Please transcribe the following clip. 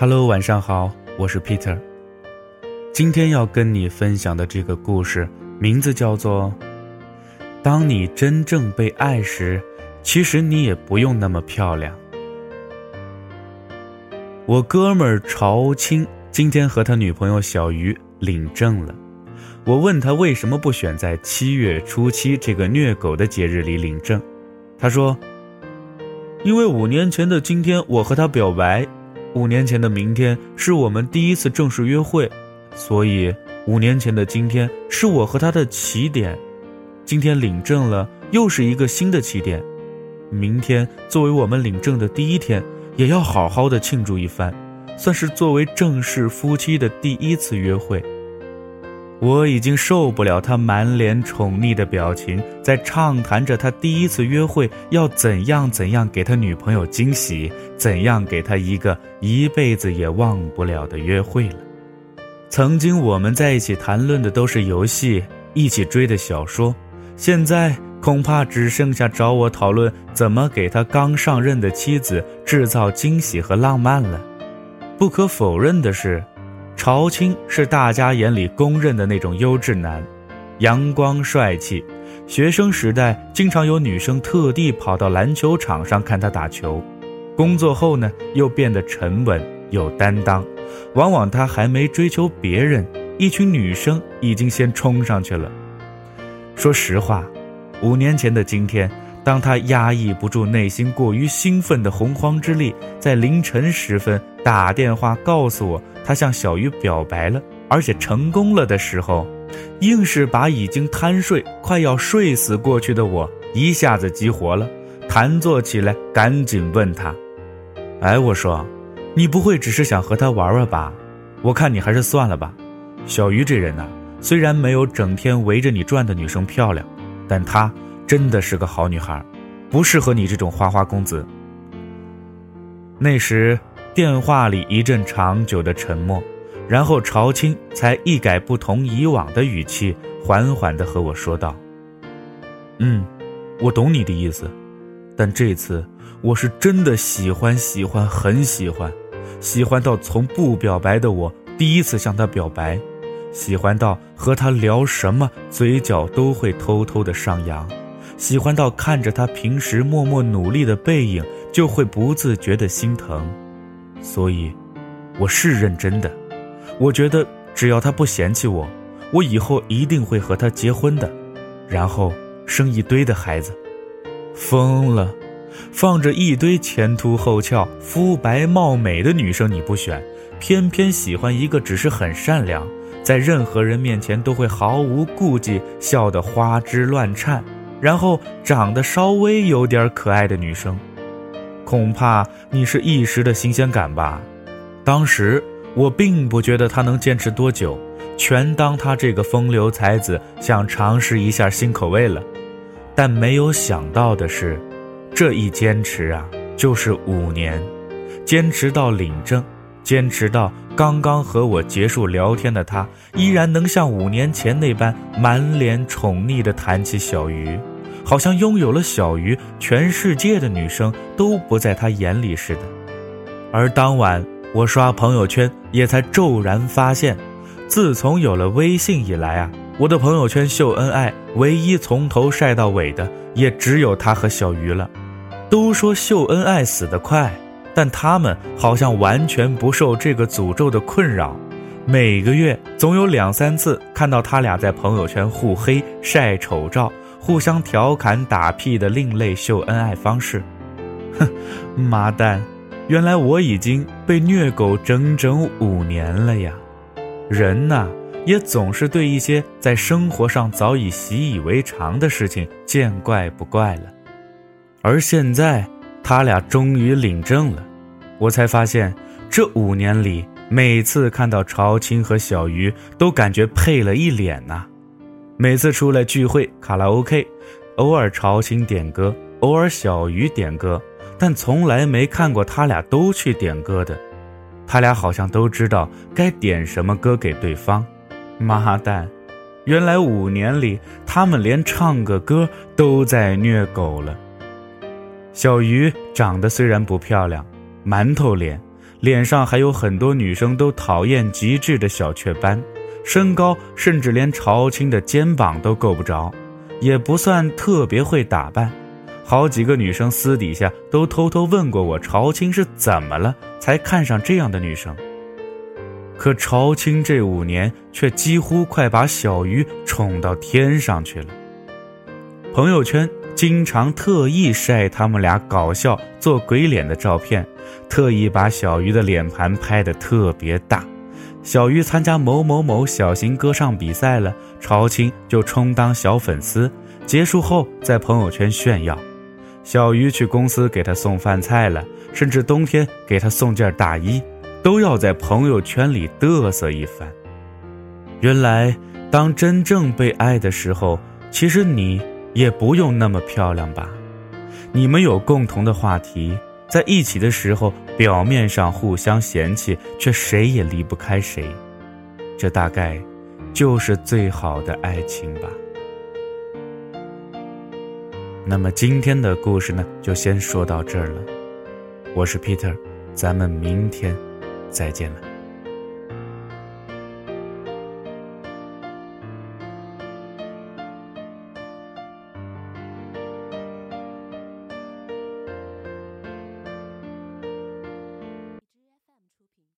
Hello，晚上好，我是 Peter。今天要跟你分享的这个故事，名字叫做《当你真正被爱时，其实你也不用那么漂亮》。我哥们儿朝青今天和他女朋友小鱼领证了。我问他为什么不选在七月初七这个虐狗的节日里领证，他说：“因为五年前的今天我和他表白。”五年前的明天是我们第一次正式约会，所以五年前的今天是我和他的起点。今天领证了，又是一个新的起点。明天作为我们领证的第一天，也要好好的庆祝一番，算是作为正式夫妻的第一次约会。我已经受不了他满脸宠溺的表情，在畅谈着他第一次约会要怎样怎样给他女朋友惊喜，怎样给他一个一辈子也忘不了的约会了。曾经我们在一起谈论的都是游戏，一起追的小说，现在恐怕只剩下找我讨论怎么给他刚上任的妻子制造惊喜和浪漫了。不可否认的是。朝青是大家眼里公认的那种优质男，阳光帅气。学生时代经常有女生特地跑到篮球场上看他打球，工作后呢又变得沉稳有担当。往往他还没追求别人，一群女生已经先冲上去了。说实话，五年前的今天，当他压抑不住内心过于兴奋的洪荒之力，在凌晨时分打电话告诉我。他向小鱼表白了，而且成功了的时候，硬是把已经贪睡、快要睡死过去的我一下子激活了，弹坐起来，赶紧问他：“哎，我说，你不会只是想和他玩玩吧？我看你还是算了吧。小鱼这人呐，虽然没有整天围着你转的女生漂亮，但她真的是个好女孩，不适合你这种花花公子。”那时。电话里一阵长久的沉默，然后朝青才一改不同以往的语气，缓缓地和我说道：“嗯，我懂你的意思，但这次我是真的喜欢，喜欢，很喜欢，喜欢到从不表白的我第一次向他表白，喜欢到和他聊什么嘴角都会偷偷的上扬，喜欢到看着他平时默默努力的背影就会不自觉的心疼。”所以，我是认真的。我觉得只要他不嫌弃我，我以后一定会和他结婚的，然后生一堆的孩子。疯了，放着一堆前凸后翘、肤白貌美的女生你不选，偏偏喜欢一个只是很善良，在任何人面前都会毫无顾忌、笑得花枝乱颤，然后长得稍微有点可爱的女生。恐怕你是一时的新鲜感吧，当时我并不觉得他能坚持多久，全当他这个风流才子想尝试一下新口味了。但没有想到的是，这一坚持啊，就是五年，坚持到领证，坚持到刚刚和我结束聊天的他，依然能像五年前那般满脸宠溺地谈起小鱼。好像拥有了小鱼，全世界的女生都不在他眼里似的。而当晚我刷朋友圈，也才骤然发现，自从有了微信以来啊，我的朋友圈秀恩爱，唯一从头晒到尾的，也只有他和小鱼了。都说秀恩爱死得快，但他们好像完全不受这个诅咒的困扰。每个月总有两三次看到他俩在朋友圈互黑晒丑照。互相调侃打屁的另类秀恩爱方式，哼，妈蛋！原来我已经被虐狗整整五年了呀！人呐，也总是对一些在生活上早已习以为常的事情见怪不怪了。而现在，他俩终于领证了，我才发现，这五年里，每次看到朝青和小鱼，都感觉配了一脸呐。每次出来聚会，卡拉 OK，偶尔朝青点歌，偶尔小鱼点歌，但从来没看过他俩都去点歌的。他俩好像都知道该点什么歌给对方。妈蛋，原来五年里他们连唱个歌都在虐狗了。小鱼长得虽然不漂亮，馒头脸，脸上还有很多女生都讨厌极致的小雀斑，身高甚至连朝青的肩膀都够不着，也不算特别会打扮。好几个女生私底下都偷偷问过我，朝青是怎么了才看上这样的女生。可朝青这五年却几乎快把小鱼宠到天上去了。朋友圈经常特意晒他们俩搞笑做鬼脸的照片，特意把小鱼的脸盘拍得特别大。小鱼参加某某某小型歌唱比赛了，朝青就充当小粉丝，结束后在朋友圈炫耀。小鱼去公司给他送饭菜了，甚至冬天给他送件大衣，都要在朋友圈里嘚瑟一番。原来，当真正被爱的时候，其实你也不用那么漂亮吧？你们有共同的话题，在一起的时候，表面上互相嫌弃，却谁也离不开谁。这大概，就是最好的爱情吧。那么今天的故事呢，就先说到这儿了。我是 Peter，咱们明天再见了。